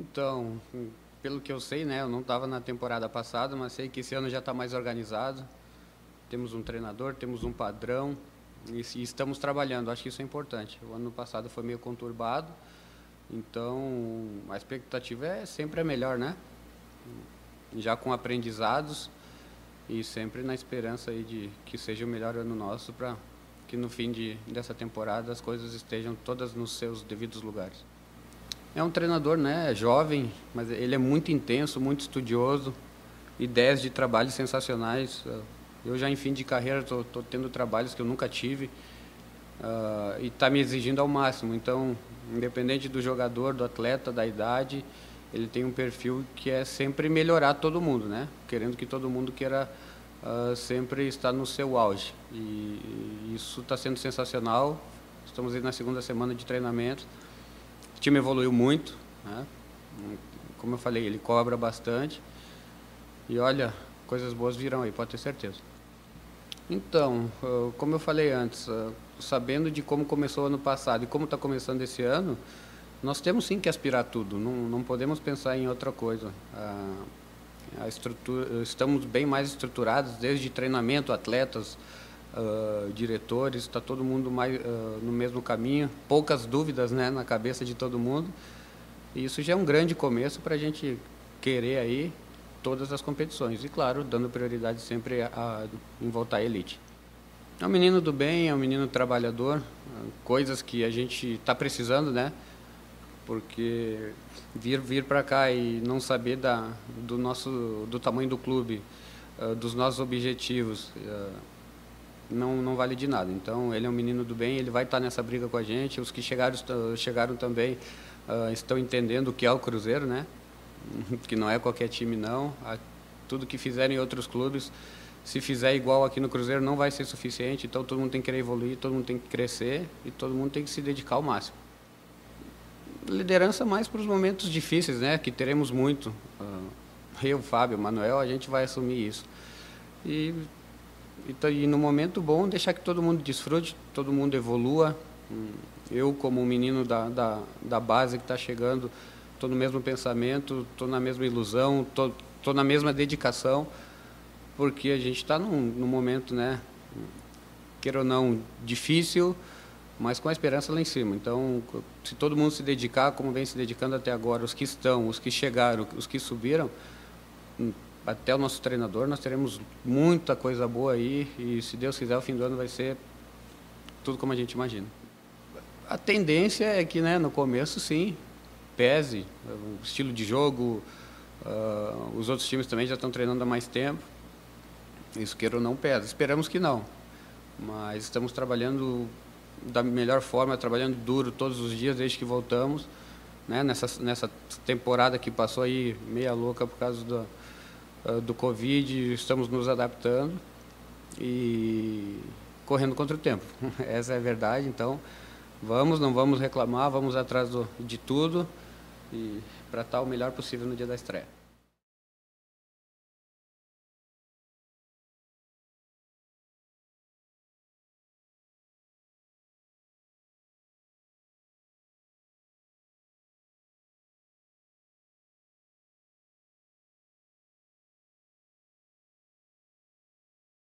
Então, pelo que eu sei, né, eu não estava na temporada passada, mas sei que esse ano já está mais organizado. Temos um treinador, temos um padrão e, e estamos trabalhando. Acho que isso é importante. O ano passado foi meio conturbado, então a expectativa é sempre a melhor, né? Já com aprendizados e sempre na esperança aí de que seja o melhor ano nosso para que no fim de, dessa temporada as coisas estejam todas nos seus devidos lugares. É um treinador, né, jovem, mas ele é muito intenso, muito estudioso, ideias de trabalho sensacionais. Eu já em fim de carreira estou tendo trabalhos que eu nunca tive uh, e está me exigindo ao máximo. Então, independente do jogador, do atleta, da idade, ele tem um perfil que é sempre melhorar todo mundo, né? Querendo que todo mundo queira uh, sempre estar no seu auge. E, e isso está sendo sensacional. Estamos aí na segunda semana de treinamento. O time evoluiu muito, né? como eu falei, ele cobra bastante. E olha, coisas boas virão aí, pode ter certeza. Então, como eu falei antes, sabendo de como começou o ano passado e como está começando esse ano, nós temos sim que aspirar tudo, não, não podemos pensar em outra coisa. A, a estamos bem mais estruturados, desde treinamento, atletas, uh, diretores, está todo mundo mais, uh, no mesmo caminho, poucas dúvidas né, na cabeça de todo mundo. E isso já é um grande começo para a gente querer aí todas as competições. E claro, dando prioridade sempre a, a, em voltar à elite. É um menino do bem, é um menino trabalhador, coisas que a gente está precisando, né? Porque vir vir para cá e não saber da, do nosso do tamanho do clube, uh, dos nossos objetivos, uh, não, não vale de nada. Então, ele é um menino do bem, ele vai estar nessa briga com a gente. Os que chegaram, chegaram também uh, estão entendendo o que é o Cruzeiro, né? que não é qualquer time, não. Tudo que fizerem em outros clubes, se fizer igual aqui no Cruzeiro, não vai ser suficiente. Então, todo mundo tem que querer evoluir, todo mundo tem que crescer e todo mundo tem que se dedicar ao máximo. Liderança mais para os momentos difíceis, né? Que teremos muito. Uh, eu, Fábio, Manuel, a gente vai assumir isso. E então, e no momento bom, deixar que todo mundo desfrute, todo mundo evolua. Eu, como um menino da, da, da base que está chegando, estou no mesmo pensamento, estou na mesma ilusão, estou na mesma dedicação, porque a gente está num, num momento, né, queira ou não, difícil, mas com a esperança lá em cima. Então, se todo mundo se dedicar, como vem se dedicando até agora, os que estão, os que chegaram, os que subiram, até o nosso treinador, nós teremos muita coisa boa aí e se Deus quiser o fim do ano vai ser tudo como a gente imagina. A tendência é que, né, no começo sim, pese o estilo de jogo, uh, os outros times também já estão treinando há mais tempo. Isso queira ou não pesa. Esperamos que não, mas estamos trabalhando da melhor forma, trabalhando duro todos os dias desde que voltamos. Né, nessa, nessa temporada que passou aí meia louca por causa do, ah, do Covid, estamos nos adaptando e correndo contra o tempo. Essa é a verdade, então vamos, não vamos reclamar, vamos atrás do, de tudo e para estar o melhor possível no dia da estreia.